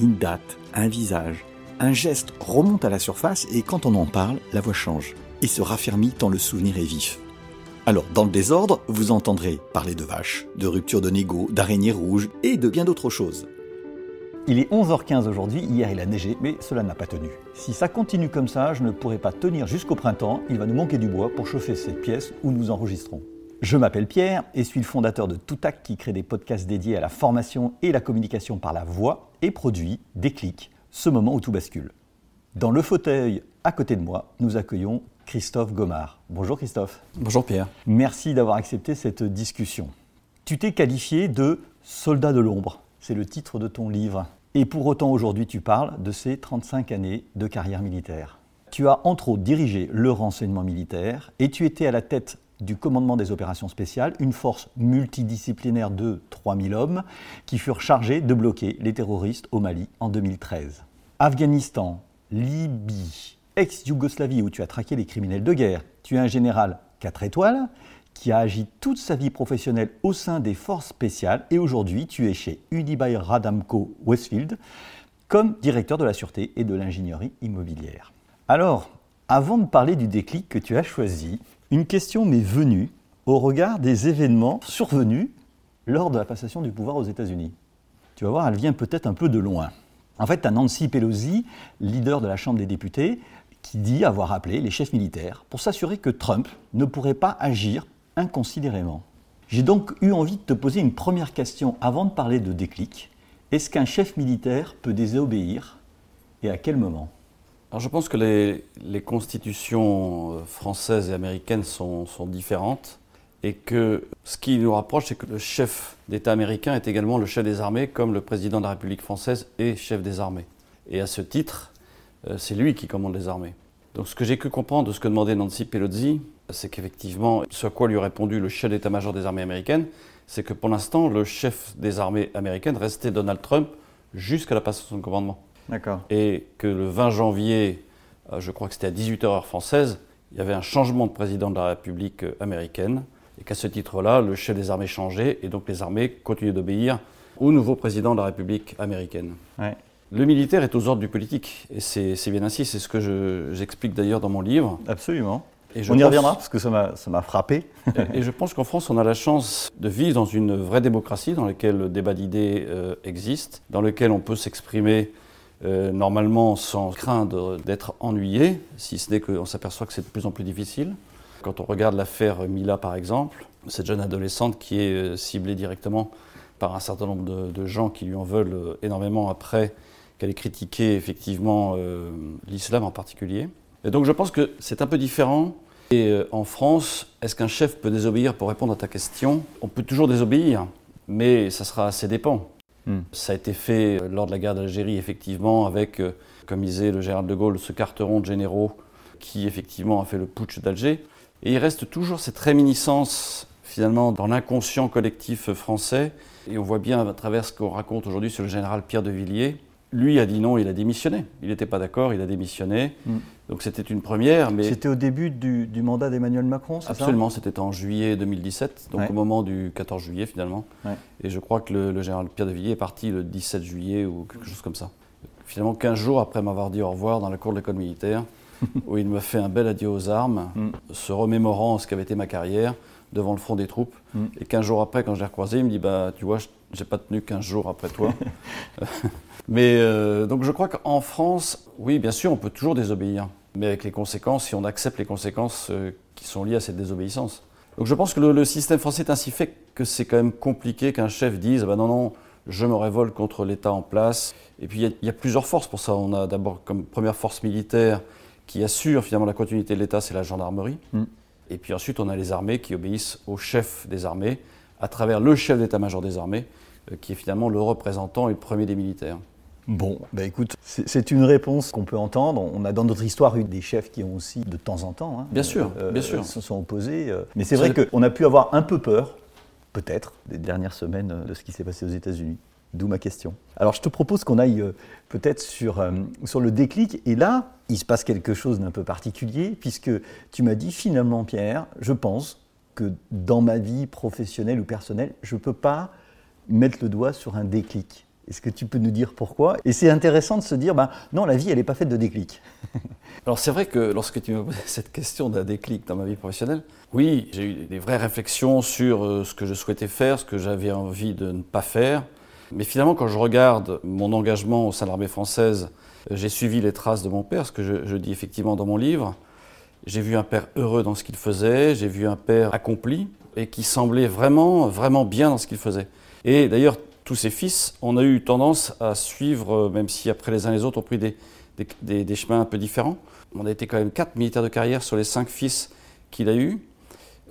Une date, un visage, un geste remonte à la surface et quand on en parle, la voix change et se raffermit tant le souvenir est vif. Alors, dans le désordre, vous entendrez parler de vaches, de rupture de négo, d'araignées rouges et de bien d'autres choses. Il est 11h15 aujourd'hui, hier il a neigé, mais cela n'a pas tenu. Si ça continue comme ça, je ne pourrai pas tenir jusqu'au printemps, il va nous manquer du bois pour chauffer cette pièce où nous enregistrons. Je m'appelle Pierre et suis le fondateur de Toutac qui crée des podcasts dédiés à la formation et la communication par la voix et produit Déclic, ce moment où tout bascule. Dans le fauteuil à côté de moi, nous accueillons Christophe Gomard. Bonjour Christophe. Bonjour Pierre. Merci d'avoir accepté cette discussion. Tu t'es qualifié de soldat de l'ombre, c'est le titre de ton livre. Et pour autant aujourd'hui tu parles de ces 35 années de carrière militaire. Tu as entre autres dirigé le renseignement militaire et tu étais à la tête du commandement des opérations spéciales, une force multidisciplinaire de 3000 hommes qui furent chargés de bloquer les terroristes au Mali en 2013. Afghanistan, Libye, ex-Yougoslavie où tu as traqué les criminels de guerre, tu es un général 4 étoiles qui a agi toute sa vie professionnelle au sein des forces spéciales et aujourd'hui tu es chez Unibail Radamco Westfield comme directeur de la sûreté et de l'ingénierie immobilière. Alors, avant de parler du déclic que tu as choisi, une question m'est venue au regard des événements survenus lors de la passation du pouvoir aux États-Unis. Tu vas voir, elle vient peut-être un peu de loin. En fait, tu as Nancy Pelosi, leader de la Chambre des députés, qui dit avoir appelé les chefs militaires pour s'assurer que Trump ne pourrait pas agir inconsidérément. J'ai donc eu envie de te poser une première question avant de parler de déclic. Est-ce qu'un chef militaire peut désobéir et à quel moment? Alors je pense que les, constitutions euh, françaises et américaines sont, différentes et que ce qui nous rapproche, c'est que le chef d'État américain est également le chef des armées, comme le président de la République française est chef des armées. Et à ce titre, euh, c'est lui qui commande les armées. Donc ce que j'ai pu comprendre de ce que demandait Nancy Pelosi, c'est qu'effectivement, ce à quoi lui a répondu le chef d'état-major des armées américaines, c'est que pour l'instant, le chef des armées américaines restait Donald Trump jusqu'à la passation de commandement. D'accord. Et que le 20 janvier, euh, je crois que c'était à 18h heure française, il y avait un changement de président de la République euh, américaine, et qu'à ce titre-là, le chef des armées changeait, et donc les armées continuaient d'obéir au nouveau président de la République américaine. Ouais. Le militaire est aux ordres du politique, et c'est bien ainsi, c'est ce que j'explique d'ailleurs dans mon livre. Absolument. Et on y reviendra parce que ça m'a frappé. et je pense qu'en France, on a la chance de vivre dans une vraie démocratie dans laquelle le débat d'idées euh, existe, dans lequel on peut s'exprimer euh, normalement sans craindre d'être ennuyé, si ce n'est qu'on s'aperçoit que c'est de plus en plus difficile. Quand on regarde l'affaire Mila par exemple, cette jeune adolescente qui est euh, ciblée directement par un certain nombre de, gens qui lui en veulent euh, énormément après qu'elle ait critiqué effectivement euh, l'islam en particulier. Et donc je pense que c'est un peu différent. Et en France, est-ce qu'un chef peut désobéir pour répondre à ta question? On peut toujours désobéir, mais ça sera assez dépend. Hmm. Ça a été fait euh, lors de la guerre d'Algérie, effectivement, avec, euh, comme disait le général de Gaulle, ce carteron de généraux qui, effectivement, a fait le putsch d'Alger. Et il reste toujours cette réminiscence, finalement, dans l'inconscient collectif français. Et on voit bien à travers ce qu'on raconte aujourd'hui sur le général Pierre de Villiers, lui a dit non, il a démissionné. Il n'était pas d'accord, il a démissionné. Mm. Donc c'était une première. Mais... C'était au début du, du mandat d'Emmanuel Macron, c'est Absolument, c'était en juillet 2017, donc Ouais. au moment du 14 juillet finalement. Ouais. Et je crois que le, le général Pierre de Villiers est parti le 17 juillet ou quelque chose comme ça. Finalement, 15 jours après m'avoir dit au revoir dans la cour de l'école militaire, où il me fait un bel adieu aux armes, Mm. se remémorant ce qu'avait été ma carrière devant le front des troupes. Mm. Et 15 jours après, quand je l'ai recroisé, il me dit bah, Tu vois, je- j'ai pas tenu 15 jours après toi. Mais euh, donc je crois qu'en France, oui, bien sûr, on peut toujours désobéir, mais avec les conséquences, si on accepte les conséquences euh, qui sont liées à cette désobéissance. Donc je pense que le, le système français est ainsi fait que c'est quand même compliqué qu'un chef dise bah non, non, je me révolte contre l'État en place. Et puis il y a- il y, a plusieurs forces pour ça. On a d'abord comme première force militaire qui assure finalement la continuité de l'État, c'est la gendarmerie. Mm. Et puis ensuite, on a les armées qui obéissent au chef des armées, à travers le chef d'état-major des armées, euh, qui est finalement le représentant et le premier des militaires. Bon, bah écoute, c'est une réponse qu'on peut entendre. On a dans notre histoire eu des chefs qui ont aussi, de temps en temps, hein, bien sûr, euh, bien sûr. se sont opposés. Mais c'est vrai qu'on a pu avoir un peu peur, peut-être, des dernières semaines de ce qui s'est passé aux États-Unis. D'où ma question. Alors je te propose qu'on aille euh, peut-être sur, euh, sur le déclic. Et là, il se passe quelque chose d'un peu particulier, puisque tu m'as dit finalement, Pierre, je pense dans ma vie professionnelle ou personnelle, je ne peux pas mettre le doigt sur un déclic. Est-ce que tu peux nous dire pourquoi? Et c'est intéressant de se dire, ben, non, la vie, elle n'est pas faite de déclic. Alors c'est vrai que lorsque tu m'as posé cette question d'un déclic dans ma vie professionnelle, oui, j'ai eu des vraies réflexions sur euh, ce que je souhaitais faire, ce que j'avais envie de ne pas faire. Mais finalement, quand je regarde mon engagement au sein de l'armée française, euh, j'ai suivi les traces de mon père, ce que je, dis effectivement dans mon livre. J'ai vu un père heureux dans ce qu'il faisait, j'ai vu un père accompli et qui semblait vraiment, vraiment bien dans ce qu'il faisait. Et d'ailleurs, tous ses fils, on a eu tendance à suivre, euh, même si après les uns les autres ont pris des, chemins un peu différents. On a été quand même quatre militaires de carrière sur les cinq fils qu'il a eus.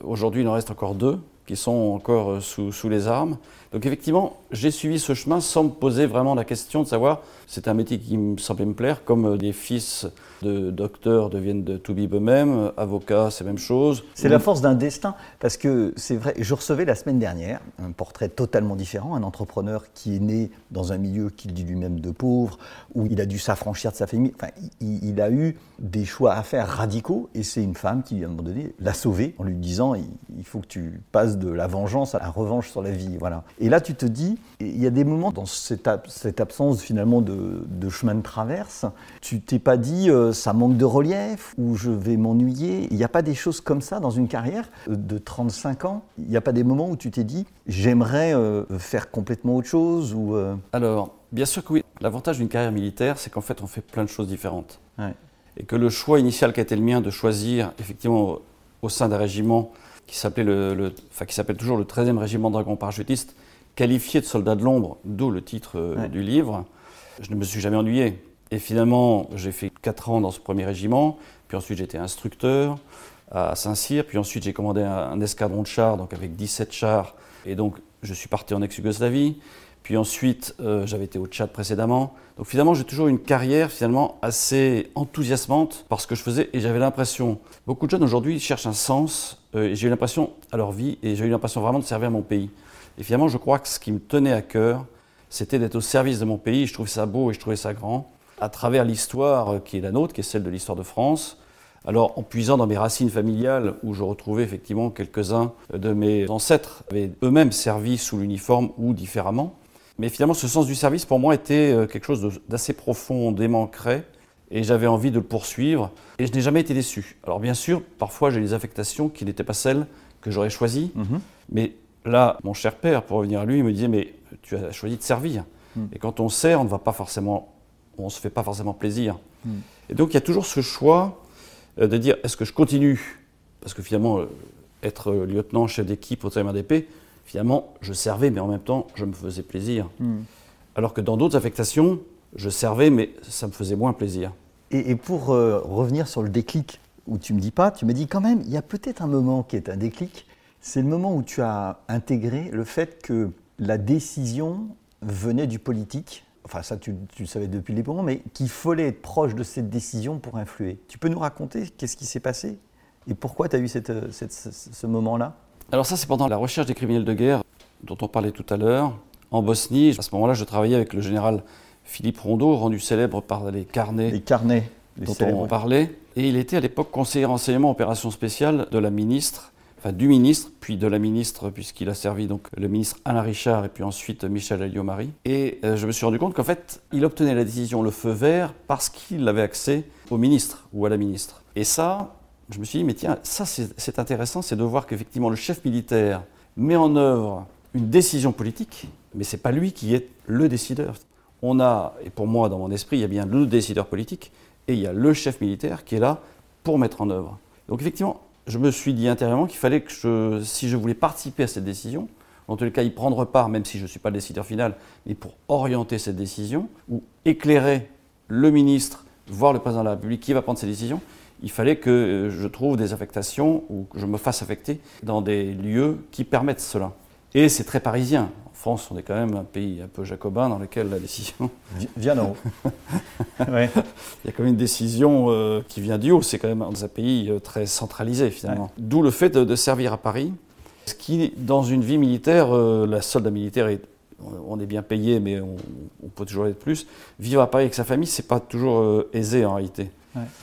Aujourd'hui, il en reste encore deux qui sont encore euh, sous, sous les armes. Donc effectivement, j'ai suivi ce chemin sans me poser vraiment la question de savoir, c'est un métier qui me semblait me plaire, comme des fils de docteurs deviennent de Toubib eux-mêmes, avocats, c'est la même chose. C'est la force d'un destin, parce que c'est vrai, je recevais la semaine dernière un portrait totalement différent, un entrepreneur qui est né dans un milieu qu'il dit lui-même de pauvre, où il a dû s'affranchir de sa famille, enfin, il, a eu des choix à faire radicaux, et c'est une femme qui, à un moment donné, l'a sauvé en lui disant, il faut que tu passes de la vengeance à la revanche sur la vie, voilà. Et là, tu te dis, il y a des moments dans cette, absence finalement de, chemin de traverse, tu t'es pas dit, euh, ça manque de relief ou je vais m'ennuyer. Il n'y a pas des choses comme ça dans une carrière de 35 ans. Il n'y a pas des moments où tu t'es dit, j'aimerais euh, faire complètement autre chose ou euh Alors, bien sûr que oui. L'avantage d'une carrière militaire, c'est qu'en fait, on fait plein de choses différentes. Et que le choix initial qui a été le mien de choisir, effectivement, au sein d'un régiment qui s'appelait le, enfin, qui s'appelle toujours le 13e régiment dragon parachutiste, qualifié de soldat de l'ombre, d'où le titre euh, du livre. Je ne me suis jamais ennuyé. Et finalement, j'ai fait 4 ans dans ce premier régiment, puis ensuite j'étais instructeur à Saint-Cyr, puis ensuite j'ai commandé un, escadron de chars, donc avec 17 chars, et donc je suis parti en ex-Yougoslavie. Puis ensuite, euh, j'avais été au Tchad précédemment. Donc finalement, j'ai toujours une carrière finalement assez enthousiasmante parce que je faisais et j'avais l'impression, beaucoup de jeunes aujourd'hui cherchent un sens. Euh, et j'ai eu l'impression à leur vie et j'ai eu l'impression vraiment de servir mon pays. Et finalement, je crois que ce qui me tenait à cœur, c'était d'être au service de mon pays. Je trouvais ça beau et je trouvais ça grand à travers l'histoire euh, qui est la nôtre, qui est celle de l'histoire de France. Alors, en puisant dans mes racines familiales, où je retrouvais effectivement quelques-uns de mes ancêtres avaient eux-mêmes servi sous l'uniforme ou différemment, mais finalement, ce sens du service, pour moi, était euh, quelque chose d'assez profondément ancré. Et j'avais envie de le poursuivre. Et je n'ai jamais été déçu. Alors, bien sûr, parfois, j'ai des affectations qui n'étaient pas celles que j'aurais choisies. Mhm. Mais là, mon cher père, pour revenir à lui, il me disait Mais tu as choisi de servir. Mhm. Et quand on sert, on ne va pas forcément. On se fait pas forcément plaisir. Mhm. Et donc, il y a toujours ce choix euh, de dire Est-ce que je continue? Parce que finalement, euh, être lieutenant, chef d'équipe au d'épée, finalement, je servais, mais en même temps, je me faisais plaisir. Hmm. Alors que dans d'autres affectations, je servais, mais ça me faisait moins plaisir. Et, pour euh, revenir sur le déclic, où tu me dis pas, tu me dis quand même, il y a peut-être un moment qui est un déclic. C'est le moment où tu as intégré le fait que la décision venait du politique. Enfin, ça, tu, le savais depuis les moments, mais qu'il fallait être proche de cette décision pour influer. Tu peux nous raconter qu'est-ce qui s'est passé et pourquoi tu as eu cette, ce moment-là? Alors ça, c'est pendant la recherche des criminels de guerre dont on parlait tout à l'heure. En Bosnie, à ce moment-là, je travaillais avec le général Philippe Rondeau, rendu célèbre par les carnets, les carnets dont on parlait. Et il était à l'époque conseiller renseignement opération spéciale de la ministre, enfin du ministre, puis de la ministre, puisqu'il a servi donc le ministre Alain Richard et puis ensuite Michel Alliot-Marie. Et euh, je me suis rendu compte qu'en fait, il obtenait la décision, le feu vert, parce qu'il avait accès au ministre ou à la ministre. Et ça, je me suis dit, mais tiens, ça c'est intéressant, c'est de voir qu'effectivement le chef militaire met en œuvre une décision politique, mais ce n'est pas lui qui est le décideur. On a, et pour moi dans mon esprit, il y a bien le décideur politique et il y a le chef militaire qui est là pour mettre en œuvre. Donc effectivement, je me suis dit intérieurement qu'il fallait que si je voulais participer à cette décision, en tous les cas y prendre part, même si je ne suis pas le décideur final, mais pour orienter cette décision, ou éclairer le ministre, voire le président de la République qui va prendre ces décisions, il fallait que euh, je trouve des affectations ou que je me fasse affecter dans des lieux qui permettent cela. Et c'est très parisien. En France, on est quand même un pays un peu jacobin dans lequel la décision. vient d'en haut. ouais. Il y a quand même une décision euh, qui vient du haut. C'est quand même dans un pays euh, très centralisé finalement. D'où le fait de, servir à Paris. Ce qui, dans une vie militaire, euh, la soldat militaire est on est bien payé, mais on, peut toujours être plus. Vivre à Paris avec sa famille, c'est pas toujours aisé en réalité.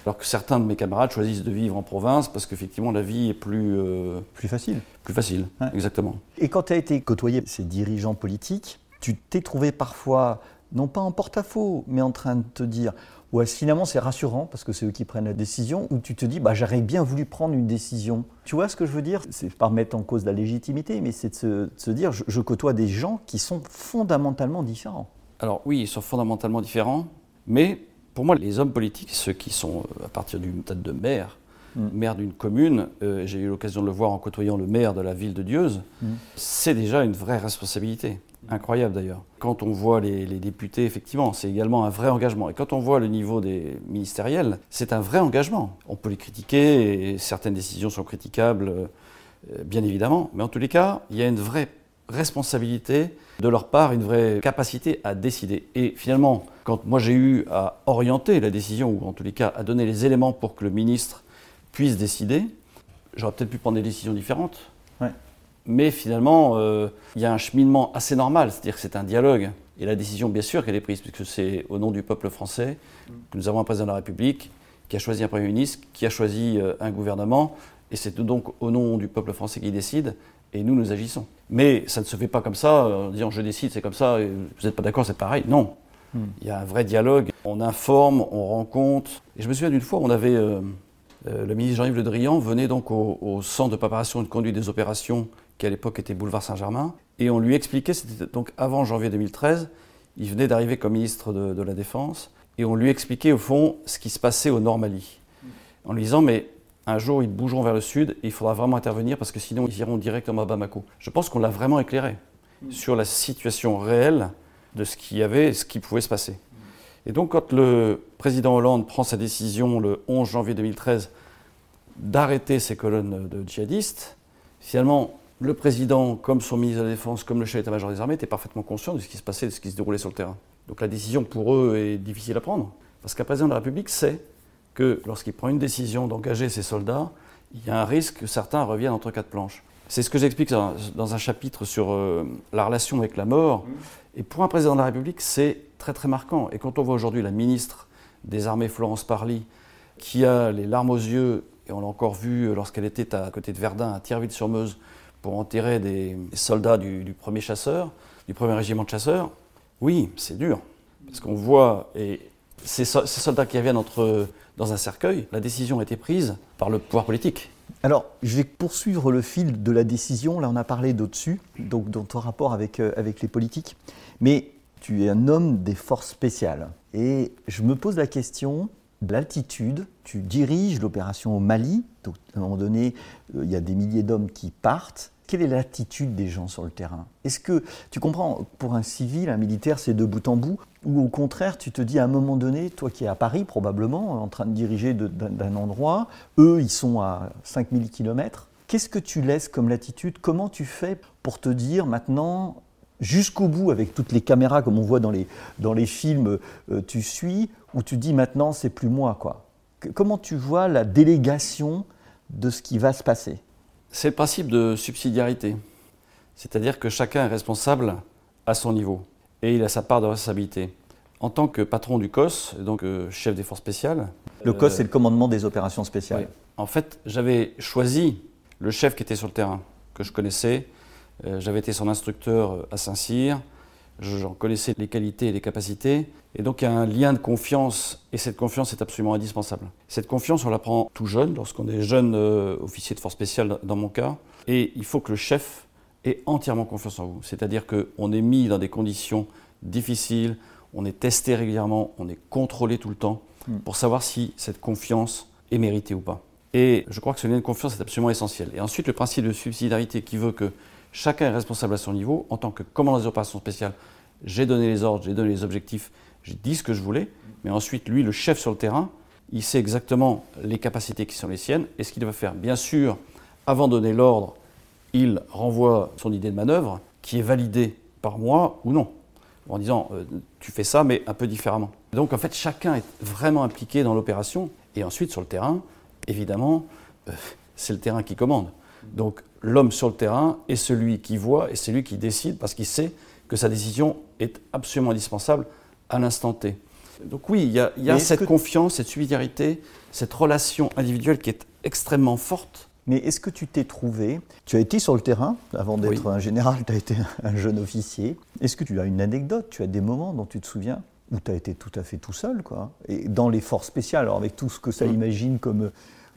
Alors que certains de mes camarades choisissent de vivre en province parce qu'effectivement la vie est plus... Euh, plus facile. Plus facile, exactement. Et quand tu as été côtoyé ces dirigeants politiques, tu t'es trouvé parfois, non pas en porte-à-faux, mais en train de te dire, ouais, finalement c'est rassurant parce que c'est eux qui prennent la décision, ou tu te dis, bah, j'aurais bien voulu prendre une décision. Tu vois ce que je veux dire? C'est pas remettre en cause la légitimité, mais c'est de, se, dire, je côtoie des gens qui sont fondamentalement différents. Alors oui, ils sont fondamentalement différents, mais pour moi, les hommes politiques, ceux qui sont euh, à partir d'une tête de maire, mm. maire d'une commune, euh, j'ai eu l'occasion de le voir en côtoyant le maire de la ville de Dieuze, mm. c'est déjà une vraie responsabilité. Incroyable d'ailleurs. Quand on voit les, députés, effectivement, c'est également un vrai engagement. Et quand on voit le niveau des ministériels, c'est un vrai engagement. On peut les critiquer, et certaines décisions sont critiquables, euh, bien évidemment, mais en tous les cas, il y a une vraie responsabilité de leur part, une vraie capacité à décider. Et finalement, quand moi j'ai eu à orienter la décision, ou en tous les cas à donner les éléments pour que le ministre puisse décider, j'aurais peut-être pu prendre des décisions différentes. Mais finalement, euh, il y a un cheminement assez normal, c'est-à-dire que c'est un dialogue. Et la décision, bien sûr, qu'elle est prise, puisque c'est au nom du peuple français que nous avons un président de la République qui a choisi un Premier ministre, qui a choisi euh, un gouvernement, et c'est donc au nom du peuple français qui décide et nous, nous agissons. Mais ça ne se fait pas comme ça, en disant je décide, c'est comme ça, et vous n'êtes pas d'accord, c'est pareil. Non. Hmm. Il y a un vrai dialogue, on informe, on rencontre. Et je me souviens d'une fois, on avait. Euh, euh, le ministre Jean-Yves Le Drian venait donc au, centre de préparation et de conduite des opérations, qui à l'époque était boulevard Saint-Germain, et on lui expliquait, c'était donc avant janvier 2013, il venait d'arriver comme ministre de, de, la Défense, et on lui expliquait au fond ce qui se passait au Nord-Mali. En lui disant, mais un jour ils bougeront vers le sud et il faudra vraiment intervenir parce que sinon ils iront directement à Bamako. Je pense qu'on l'a vraiment éclairé sur la situation réelle de ce qu'il y avait et ce qui pouvait se passer. Et donc quand le président Hollande prend sa décision le 11 janvier 2013 d'arrêter ces colonnes de djihadistes, finalement le président, comme son ministre de la Défense, comme le chef d'état-major des armées, était parfaitement conscient de ce qui se passait, de ce qui se déroulait sur le terrain. Donc la décision pour eux est difficile à prendre, parce qu'un président de la République sait que lorsqu'il prend une décision d'engager ses soldats, il y a un risque que certains reviennent entre quatre planches. C'est ce que j'explique dans un chapitre sur euh, la relation avec la mort. Et pour un président de la République, c'est très très marquant. Et quand on voit aujourd'hui la ministre des Armées, Florence Parly, qui a les larmes aux yeux, et on l'a encore vu lorsqu'elle était à côté de Verdun, à Thierville-sur-Meuse, pour enterrer des, soldats du, du, premier chasseur, du premier régiment de chasseurs, oui, c'est dur. Parce qu'on voit, et ces, soldats qui reviennent dans un cercueil, la décision a été prise par le pouvoir politique. Alors, je vais poursuivre le fil de la décision. Là, on a parlé d'au-dessus, donc dans ton rapport avec, euh, les politiques. Mais tu es un homme des forces spéciales. Et je me pose la question de l'altitude. Tu diriges l'opération au Mali. Donc, à un moment donné, euh, il y a des milliers d'hommes qui partent. Quelle est l'attitude des gens sur le terrain? Est-ce que, tu comprends, pour un civil, un militaire, c'est de bout en bout Ou au contraire, tu te dis à un moment donné, toi qui es à Paris probablement, en train de diriger d'un endroit, eux, ils sont à 5000 km. Qu'est-ce que tu laisses comme latitude Comment tu fais pour te dire maintenant, jusqu'au bout, avec toutes les caméras comme on voit dans les, dans les films, euh, tu suis, ou tu dis maintenant, c'est plus moi quoi? Comment tu vois la délégation de ce qui va se passer? C'est le principe de subsidiarité. C'est-à-dire que chacun est responsable à son niveau et il a sa part de responsabilité. En tant que patron du COS, donc euh, chef des forces spéciales. Le COS, c'est le commandement des opérations spéciales. En fait, j'avais choisi le chef qui était sur le terrain, que je connaissais. Euh, j'avais été son instructeur à Saint-Cyr. J'en connaissais les qualités et les capacités. Et donc il y a un lien de confiance, et cette confiance est absolument indispensable. Cette confiance, on la prend tout jeune, lorsqu'on est jeune euh, officier de force spéciale dans mon cas, et il faut que le chef ait entièrement confiance en vous. C'est-à-dire qu'on est mis dans des conditions difficiles, on est testé régulièrement, on est contrôlé tout le temps, hmm. pour savoir si cette confiance est méritée ou pas. Et je crois que ce lien de confiance est absolument essentiel. Et ensuite, le principe de subsidiarité qui veut que chacun est responsable à son niveau, en tant que commandant des opérations spéciales, j'ai donné les ordres, j'ai donné les objectifs, j'ai dit ce que je voulais, mais ensuite, lui, le chef sur le terrain, il sait exactement les capacités qui sont les siennes et ce qu'il doit faire. Bien sûr, avant de donner l'ordre, il renvoie son idée de manœuvre qui est validée par moi ou non, en disant euh, tu fais ça mais un peu différemment. Donc en fait chacun est vraiment impliqué dans l'opération et ensuite sur le terrain, évidemment, euh, c'est le terrain qui commande. Donc l'homme sur le terrain est celui qui voit et c'est lui qui décide parce qu'il sait que sa décision est absolument indispensable à l'instant T. Donc oui, il y a, cette confiance, cette solidarité, cette relation individuelle qui est extrêmement forte. Mais est-ce que tu t'es trouvé, tu as été sur le terrain, avant d'être un général, tu as été un jeune officier, est-ce que tu as une anecdote, tu as des moments dont tu te souviens où tu as été tout à fait tout seul, quoi, et dans les forces spéciales, alors avec tout ce que ça mmh. imagine comme,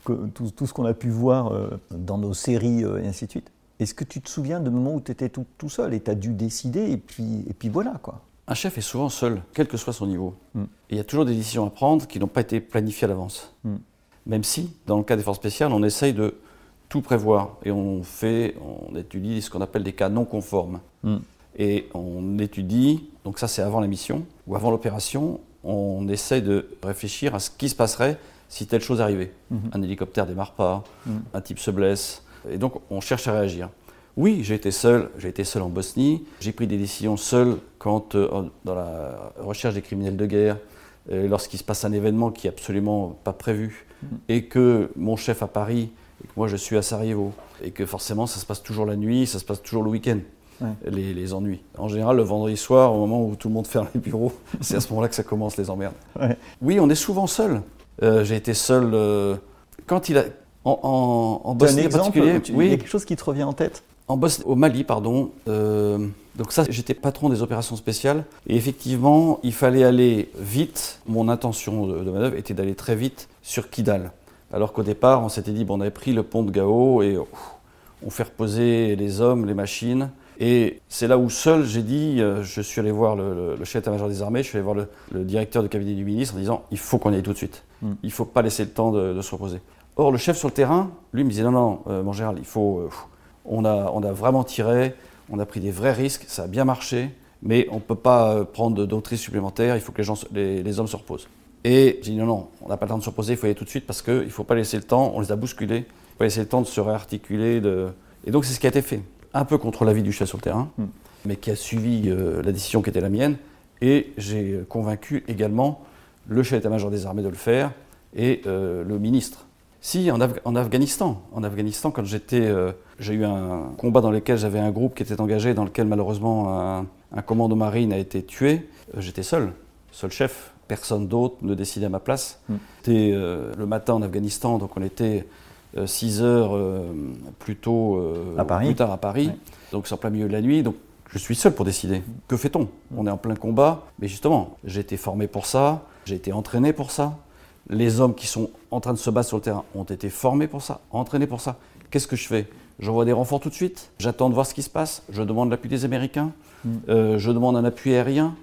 tout, ce qu'on a pu voir euh, dans nos séries euh, et ainsi de suite. Est-ce que tu te souviens de moments où tu étais tout, tout, seul et tu as dû décider et puis, et puis voilà quoi? Un chef est souvent seul, quel que soit son niveau. Mm. il y a toujours des décisions à prendre qui n'ont pas été planifiées à l'avance. Mm. Même si, dans le cas des forces spéciales, on essaye de tout prévoir et on fait, on étudie ce qu'on appelle des cas non conformes. Mm. Et on étudie, donc ça c'est avant la mission ou avant l'opération, on essaye de réfléchir à ce qui se passerait si telle chose arrivait. Un hélicoptère démarre pas, un type se blesse, et donc, on cherche à réagir. Oui, j'ai été seul, j'ai été seul en Bosnie, j'ai pris des décisions seul quand, euh, dans la recherche des criminels de guerre, euh, lorsqu'il se passe un événement qui n'est absolument pas prévu, mm. et que mon chef à Paris, et que moi je suis à Sarajevo, et que forcément ça se passe toujours la nuit, ça se passe toujours le week-end. Les, ennuis. En général, le vendredi soir, au moment où tout le monde ferme les bureaux, c'est à ce moment-là que ça commence les emmerdes. Oui, on est souvent seul. Euh, j'ai été seul quand il a, en, en, Bosnie en particulier, oui. il y a quelque chose qui te revient en tête? En Bosnie, au Mali, pardon. Euh, donc ça, j'étais patron des opérations spéciales. Et effectivement, il fallait aller vite. Mon intention de, manœuvre était d'aller très vite sur Kidal. Alors qu'au départ, on s'était dit, bon, on avait pris le pont de Gao et on fait reposer les hommes, les machines. Et c'est là où seul j'ai dit, euh, je suis allé voir le, chef d'état-major des armées, je suis allé voir le, directeur du cabinet du ministre en disant, il faut qu'on y aille tout de suite. Hmm. Il ne faut pas laisser le temps de se reposer. Or, le chef sur le terrain, lui, me disait non, non, euh, mon général, il faut. Euh, on, a, on a vraiment tiré, on a pris des vrais risques, ça a bien marché, mais on ne peut pas euh, prendre d'autres risques supplémentaires, il faut que les, gens, les, hommes se reposent. Et j'ai dit non, non, on n'a pas le temps de se reposer, il faut y aller tout de suite parce qu'il ne faut pas laisser le temps, on les a bousculés, il faut pas laisser le temps de se réarticuler. De... Et donc, c'est ce qui a été fait. Un peu contre l'avis du chef sur le terrain, hmm. mais qui a suivi la décision qui était la mienne. Et j'ai convaincu également le chef d'état-major des armées de le faire et le ministre si, en, Afghanistan. En Afghanistan, quand j'étais, euh, j'ai eu un combat dans lequel j'avais un groupe qui était engagé, dans lequel malheureusement un, commando marine a été tué. Euh, j'étais seul, seul chef. Personne d'autre ne décidait à ma place. Mm. C'était euh, le matin en Afghanistan, donc on était 6 heures plus tôt, à Paris. plus tard à Paris. Donc c'est en plein milieu de la nuit. Donc je suis seul pour décider. Que fait-on? On est en plein combat. Mais justement, j'ai été formé pour ça, j'ai été entraîné pour ça. Les hommes qui sont en train de se battre sur le terrain ont été formés pour ça, entraînés pour ça. Qu'est-ce que je fais? J'envoie des renforts tout de suite, j'attends de voir ce qui se passe, je demande l'appui des Américains, mm. euh, je demande un appui aérien.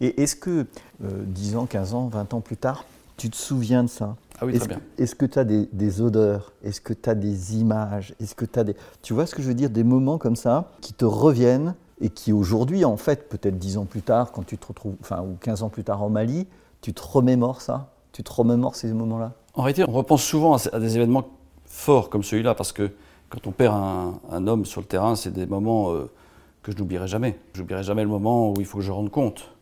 Et est-ce que, 10 euh, ans, 15 ans, 20 ans plus tard, tu te souviens de ça? Ah oui, très bien. Est-ce que tu as des, odeurs? Est-ce que tu as des images? Est-ce que tu as des... Tu vois ce que je veux dire? Des moments comme ça qui te reviennent et qui aujourd'hui, en fait, peut-être 10 ans plus tard, quand tu te retrouves, enfin, ou 15 ans plus tard en Mali, tu te remémores ça? Tu te remémores ces moments-là? En réalité, on repense souvent à des événements forts comme celui-là, parce que quand on perd un, homme sur le terrain, c'est des moments euh, que je n'oublierai jamais. Je n'oublierai jamais le moment où il faut que je rende compte,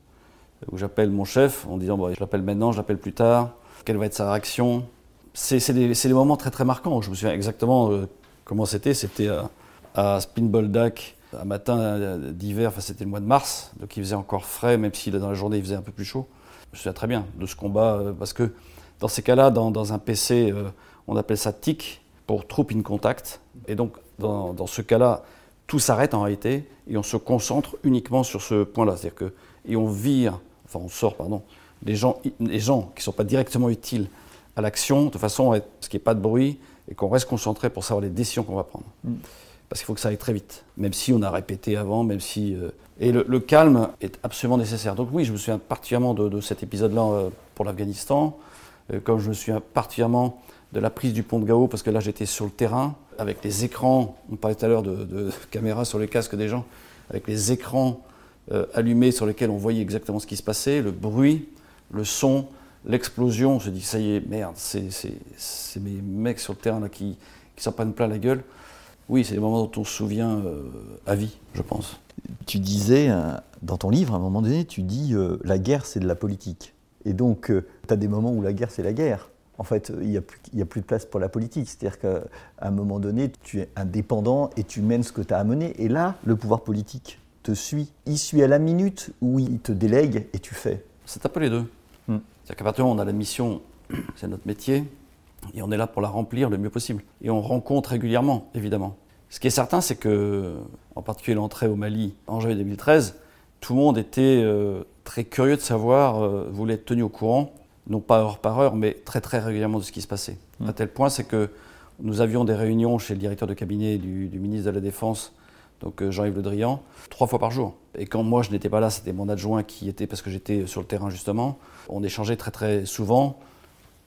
où j'appelle mon chef en disant je l'appelle maintenant, je l'appelle plus tard, quelle va être sa réaction? C'est des, moments très très marquants. Je me souviens exactement euh, comment c'était. C'était à, à Spinboldak, un matin d'hiver, enfin c'était le mois de mars, donc il faisait encore frais, même si dans la journée il faisait un peu plus chaud. Je me souviens très bien de ce combat, euh, parce que dans ces cas-là, dans, un PC, euh, on appelle ça TIC, pour Troop in Contact. Et donc, dans, ce cas-là, tout s'arrête en réalité, et on se concentre uniquement sur ce point-là. C'est-à-dire que, et on vire, enfin on sort, pardon, les gens, les gens qui ne sont pas directement utiles à l'action, de façon à ce qu'il n'y ait pas de bruit, et qu'on reste concentré pour savoir les décisions qu'on va prendre. Mm. Parce qu'il faut que ça aille très vite, même si on a répété avant, même si euh, et le, calme est absolument nécessaire. Donc oui, je me souviens particulièrement de, cet épisode-là euh, pour l'Afghanistan, euh, comme je me souviens particulièrement de la prise du pont de Gao, parce que là j'étais sur le terrain, avec les écrans, on parlait tout à l'heure de, caméras sur les casques des gens, avec les écrans euh, allumés sur lesquels on voyait exactement ce qui se passait, le bruit, le son, l'explosion, on se dit ça y est, merde, c'est mes mecs sur le terrain qui, qui s'en prennent plein la gueule. Oui, c'est des moments dont on se souvient euh, à vie, je pense. Tu disais, euh, dans ton livre, à un moment donné, tu dis euh, la guerre, c'est de la politique. Et donc, tu as des moments où la guerre, c'est la guerre. En fait, il n'y a, a plus de place pour la politique. C'est-à-dire qu'à un moment donné, tu es indépendant et tu mènes ce que tu as à mener. Et là, le pouvoir politique te suit. Il suit à la minute où il te délègue et tu fais. C'est un peu les deux. Hmm. C'est-à-dire qu'à partir du moment où on a la mission, c'est notre métier, et on est là pour la remplir le mieux possible. Et on rencontre régulièrement, évidemment. Ce qui est certain, c'est que, en particulier l'entrée au Mali en janvier 2013, tout le monde était euh, très curieux de savoir, euh, voulait être tenu au courant, non pas heure par heure, mais très très régulièrement de ce qui se passait. Mm. À tel point, c'est que nous avions des réunions chez le directeur de cabinet du, du ministre de la Défense, donc euh, Jean-Yves Le Drian, trois fois par jour. Et quand moi je n'étais pas là, c'était mon adjoint qui était, parce que j'étais sur le terrain justement. On échangeait très très souvent,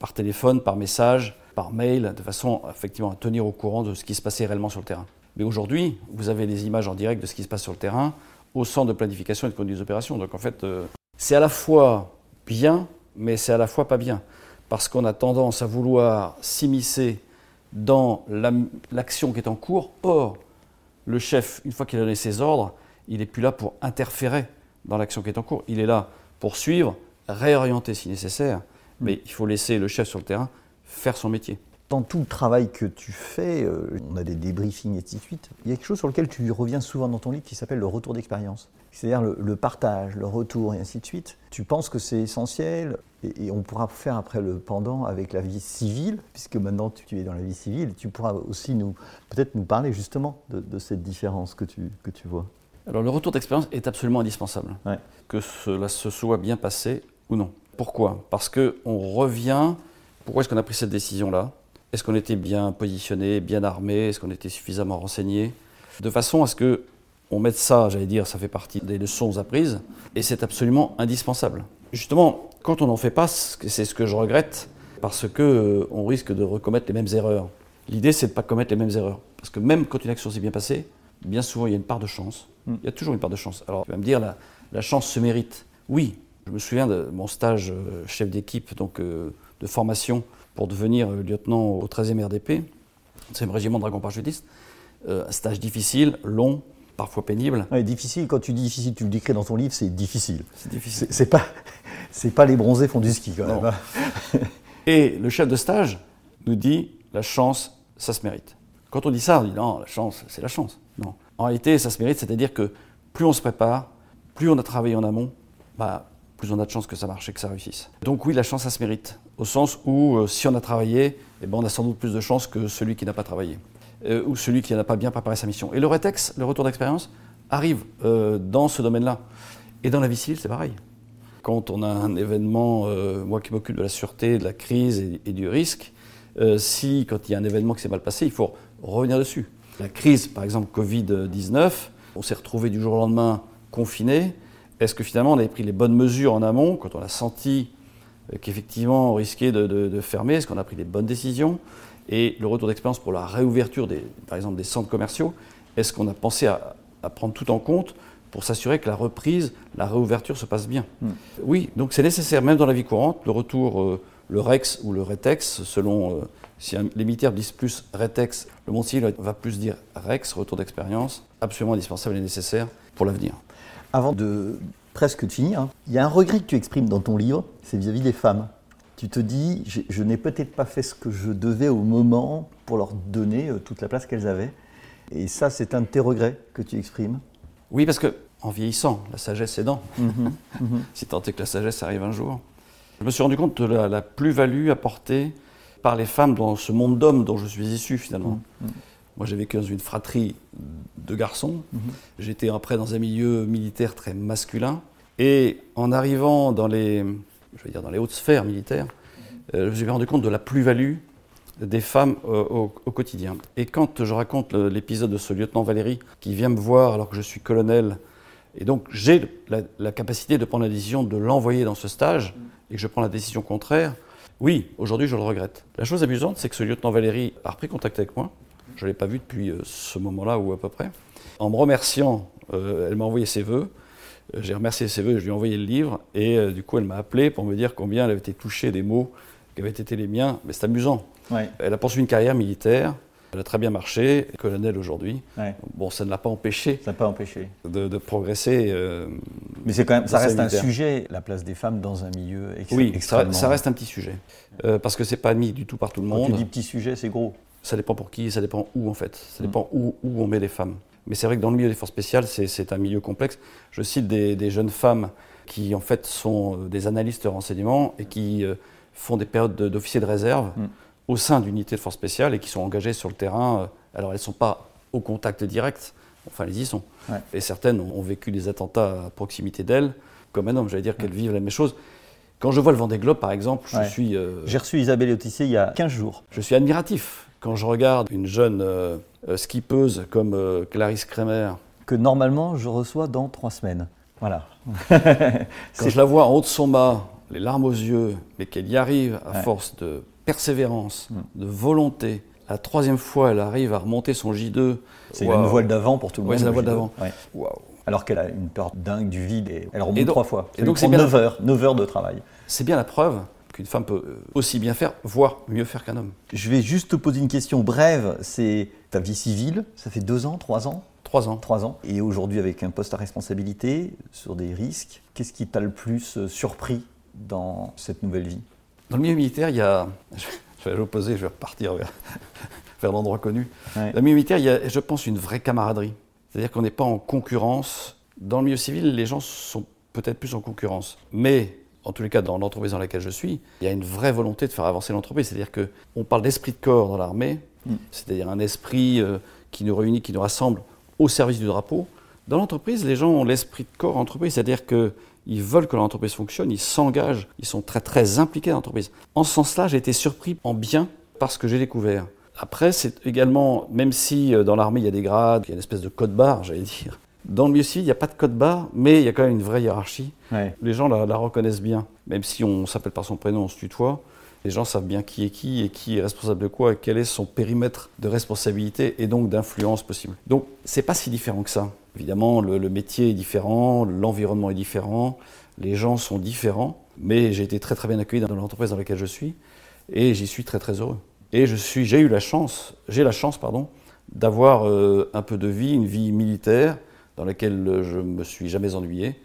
par téléphone, par message, par mail, de façon effectivement à tenir au courant de ce qui se passait réellement sur le terrain. Mais aujourd'hui, vous avez des images en direct de ce qui se passe sur le terrain au centre de planification et de conduite des opérations. Donc en fait, euh, c'est à la fois bien, mais c'est à la fois pas bien. Parce qu'on a tendance à vouloir s'immiscer dans la- l'action qui est en cours. Or, le chef, une fois qu'il a donné ses ordres, il n'est plus là pour interférer dans l'action qui est en cours. Il est là pour suivre, réorienter si nécessaire, mais il faut laisser le chef sur le terrain faire son métier. Dans tout le travail que tu fais, euh, on a des débriefings et ainsi de suite, il y a quelque chose sur lequel tu reviens souvent dans ton livre qui s'appelle le retour d'expérience. C'est-à-dire le, le partage, le retour et ainsi de suite. Tu penses que c'est essentiel et, et on pourra faire après le pendant avec la vie civile, puisque maintenant tu, tu es dans la vie civile, tu pourras aussi nous peut-être nous parler justement de, de cette différence que tu, que tu vois. Alors le retour d'expérience est absolument indispensable, Ouais. que cela se soit bien passé ou non. Pourquoi? Parce qu'on revient, pourquoi est-ce qu'on a pris cette décision-là? Est-ce qu'on était bien positionné, bien armé? Est-ce qu'on était suffisamment renseigné? De façon à ce que on mette ça, j'allais dire, ça fait partie des leçons apprises, et c'est absolument indispensable. Justement, quand on n'en fait pas, c'est ce que je regrette, parce que euh, on risque de recommettre les mêmes erreurs. L'idée, c'est de ne pas commettre les mêmes erreurs. Parce que même quand une action s'est bien passée, bien souvent, il y a une part de chance. Mm. Il y a toujours une part de chance. Alors, tu vas me dire, la, la chance se mérite. Oui, je me souviens de mon stage euh, chef d'équipe, donc euh, de formation pour devenir euh, lieutenant au 13e RDP, c'est le régiment de dragons parachutistes. Un stage difficile, long, parfois pénible. Ouais, difficile, quand tu dis difficile, tu le décris dans ton livre, c'est difficile. C'est difficile. C'est pas, c'est pas les bronzés font du ski quand Non. même. hein. Et le chef de stage nous dit la chance, ça se mérite. Quand on dit ça, on dit non, la chance, c'est la chance. Non. En réalité, ça se mérite, c'est-à-dire que plus on se prépare, plus on a travaillé en amont, bah, plus on a de chances que ça marche et que ça réussisse. Donc oui, la chance, ça se mérite. Au sens où euh, si on a travaillé, eh ben, on a sans doute plus de chances que celui qui n'a pas travaillé. Euh, ou celui qui n'a pas bien préparé sa mission. Et le rétex, le retour d'expérience, arrive euh, dans ce domaine-là. Et dans la vie civile, c'est pareil. Quand on a un événement, moi qui m'occupe de la sûreté, de la crise et, et du risque, si quand il y a un événement qui s'est mal passé, il faut revenir dessus. La crise, par exemple Covid-19, on s'est retrouvé du jour au lendemain confiné. Est-ce que finalement on avait pris les bonnes mesures en amont quand on a senti euh, qu'effectivement on risquait de, de- de fermer Est-ce qu'on a pris les bonnes décisions Et le retour d'expérience pour la réouverture, des, par exemple, des centres commerciaux, est-ce qu'on a pensé à, à prendre tout en compte pour s'assurer que la reprise, la réouverture se passe bien Mm. Oui, donc c'est nécessaire, même dans la vie courante, le retour, euh, le REX ou le RETEX, selon euh, si un- les militaires disent plus RETEX, le monde civil va plus dire REX, retour d'expérience, absolument indispensable et nécessaire pour l'avenir. Avant de presque de finir, il y a un regret que tu exprimes dans ton livre, c'est vis-à-vis des femmes. Tu te dis, je n'ai peut-être pas fait ce que je devais au moment pour leur donner euh, toute la place qu'elles avaient. Et ça, c'est un de tes regrets que tu exprimes? Oui, parce que en vieillissant, la sagesse aidant, si tant est que la sagesse arrive un jour, je me suis rendu compte de la, la plus-value apportée par les femmes dans ce monde d'hommes dont je suis issu finalement. Moi, j'ai vécu dans une fratrie de garçons. J'étais après dans un milieu militaire très masculin. Et en arrivant dans les, je veux dire, dans les hautes sphères militaires, euh, je me suis rendu compte de la plus-value des femmes euh, au, au quotidien. Et quand je raconte l'épisode de ce lieutenant Valérie qui vient me voir alors que je suis colonel, et donc j'ai la, la capacité de prendre la décision de l'envoyer dans ce stage, et que je prends la décision contraire, oui, aujourd'hui je le regrette. La chose amusante, c'est que ce lieutenant Valérie a repris contact avec moi. Je ne l'ai pas vu depuis euh, ce moment-là ou à peu près. En me remerciant, euh, elle m'a envoyé ses vœux. Euh, J'ai remercié ses vœux, je lui ai envoyé le livre, et euh, du coup elle m'a appelé pour me dire combien elle avait été touchée des mots qui avaient été les miens. Mais c'est amusant. Ouais. Elle a poursuivi une carrière militaire. Elle a très bien marché, colonel aujourd'hui. Ouais. Bon, ça ne l'a pas empêché Ça pas empêché. de, de progresser. euh, Mais c'est quand même, ça reste un sujet, la place des femmes dans un milieu ex- oui, ça, reste un petit sujet. Euh, parce que c'est pas admis du tout par tout le Quand monde. tu dis petit sujet, c'est gros. Ça dépend pour qui, ça dépend où en fait. Ça Mm. dépend où, où on met les femmes. Mais c'est vrai que dans le milieu des forces spéciales, c'est- un milieu complexe. Je cite des, des jeunes femmes qui en fait sont euh, des analystes de renseignement et qui euh, font des périodes de- d'officiers de réserve Mm. au sein d'unités de forces spéciales et qui sont engagées sur le terrain. euh, Alors elles ne sont pas au contact direct, enfin elles y sont. Ouais. Et certaines ont, vécu des attentats à proximité d'elles, comme un homme, j'allais dire qu'elles vivent la même chose. Quand je vois le Vendée Globe par exemple, je Ouais. suis... euh, J'ai reçu Isabelle Autissier il y a 15 jours. je suis admiratif quand je regarde une jeune euh, euh, skippeuse comme euh, Clarisse Kremer. que normalement je reçois dans trois semaines. Voilà. Quand je la vois en haut de son mât, les larmes aux yeux, mais qu'elle y arrive à Ouais. force de persévérance, Mm. de volonté. La troisième fois, elle arrive à remonter son J2. C'est une voile d'avant pour tout le Ouais, monde. c'est la le voile J2. d'avant. Ouais. Waouh. Alors qu'elle a une peur dingue du vide et elle remonte Et donc- trois fois. et donc c'est bien bien- 9 heures, 9 heures de travail. C'est bien la preuve qu'une femme peut euh, aussi bien faire, voire mieux faire qu'un homme. Je vais juste te poser une question brève. C'est ta vie civile. Ça fait deux ans, trois ans, Trois ans. trois ans. Et aujourd'hui avec un poste à responsabilité sur des risques. Qu'est-ce qui t'a le plus euh, surpris dans cette nouvelle vie? Dans le milieu militaire, il y a. Je vais à l'opposé, je vais repartir vers, vers l'endroit connu. Ouais. Dans le milieu militaire, il y a, je pense, une vraie camaraderie. C'est-à-dire qu'on n'est pas en concurrence. Dans le milieu civil, les gens sont peut-être plus en concurrence. Mais, en tous les cas, dans l'entreprise dans laquelle je suis, il y a une vraie volonté de faire avancer l'entreprise. C'est-à-dire qu'on parle d'esprit de corps dans l'armée, Mm. c'est-à-dire un esprit euh, qui nous réunit, qui nous rassemble au service du drapeau. Dans l'entreprise, les gens ont l'esprit de corps entreprise, c'est-à-dire qu'ils veulent que l'entreprise fonctionne, ils s'engagent, ils sont très très impliqués dans l'entreprise. En ce sens-là, j'ai été surpris en bien par ce que j'ai découvert. Après, c'est également, même si euh, dans l'armée il y a des grades, il y a une espèce de code barre, j'allais dire, dans le milieu civil, il n'y a pas de code barre, mais il y a quand même une vraie hiérarchie. Ouais. Les gens la, la reconnaissent bien, même si on s'appelle par son prénom, on se tutoie. Les gens savent bien qui est qui et qui est responsable de quoi et quel est son périmètre de responsabilité et donc d'influence possible. Donc c'est pas si différent que ça. Évidemment, le, le métier est différent, l'environnement est différent, les gens sont différents, mais j'ai été très très bien accueilli dans l'entreprise dans laquelle je suis et j'y suis très très heureux. Et je suis, j'ai eu la chance, j'ai la chance pardon, d'avoir euh, un peu de vie, une vie militaire dans laquelle euh, je me suis jamais ennuyé.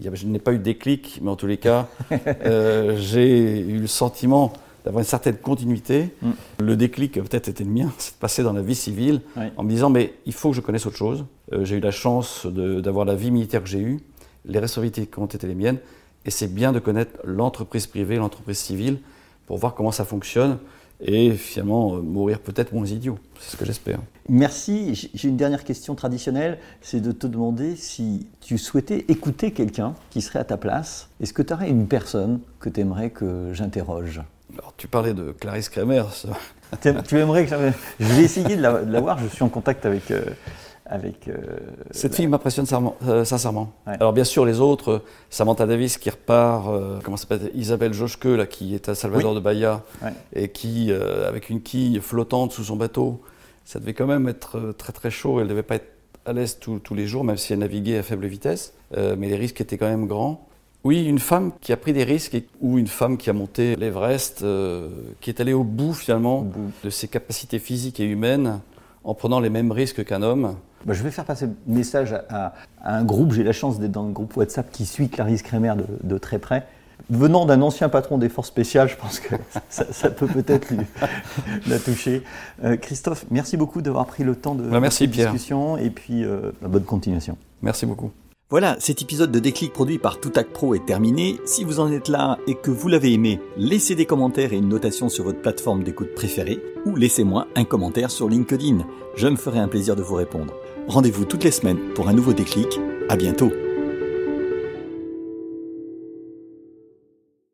Je n'ai pas eu de déclic, mais en tous les cas, euh, j'ai eu le sentiment d'avoir une certaine continuité. Mm. Le déclic, peut-être, était le mien, c'est de passer dans la vie civile en me disant, mais il faut que je connaisse autre chose. Euh, j'ai eu la chance d'avoir la vie militaire que j'ai eue, les responsabilités qui ont été les miennes, et c'est bien de connaître l'entreprise privée, l'entreprise civile, pour voir comment ça fonctionne, et finalement euh, mourir peut-être moins idiot. C'est ce que j'espère. Merci. J'ai une dernière question traditionnelle, c'est de te demander si tu souhaitais écouter quelqu'un qui serait à ta place. Est-ce que tu aurais une personne que tu aimerais que j'interroge? Alors, tu parlais de Clarisse Kremer, ça- Tu aimerais que Je vais essayer de la, de la voir. Je suis en contact avec. euh, avec euh, Cette la- fille m'impressionne euh, sincèrement. Ouais. Alors bien sûr les autres, euh, Samantha Davis qui repart, euh, comment s'appelle, Isabelle Joschke là qui est à Salvador Oui. de Bahia Ouais. et qui avec une quille flottante sous son bateau, ça devait quand même être très très chaud. Elle devait pas être à l'aise tous- les jours, même si elle naviguait à faible vitesse, mais les risques étaient quand même grands. Oui, une femme qui a pris des risques et- ou une femme qui a monté l'Everest, euh, qui est allée au bout finalement au bout. de ses capacités physiques et humaines en prenant les mêmes risques qu'un homme. Bah, je vais faire passer le message à, un groupe. J'ai la chance d'être dans le groupe WhatsApp qui suit Clarisse Kremer de, de très près. Venant d'un ancien patron des forces spéciales, je pense que ça, ça peut peut-être lui- la toucher. Euh, Christophe, merci beaucoup d'avoir pris le temps de Bah, merci, cette Pierre. discussion et puis euh, la bonne continuation. Merci beaucoup. Voilà, cet épisode de Déclic produit par Toutac Pro est terminé. Si vous en êtes là et que vous l'avez aimé, laissez des commentaires et une notation sur votre plateforme d'écoute préférée ou laissez-moi un commentaire sur LinkedIn. Je me ferai un plaisir de vous répondre. Rendez-vous toutes les semaines pour un nouveau déclic. À bientôt.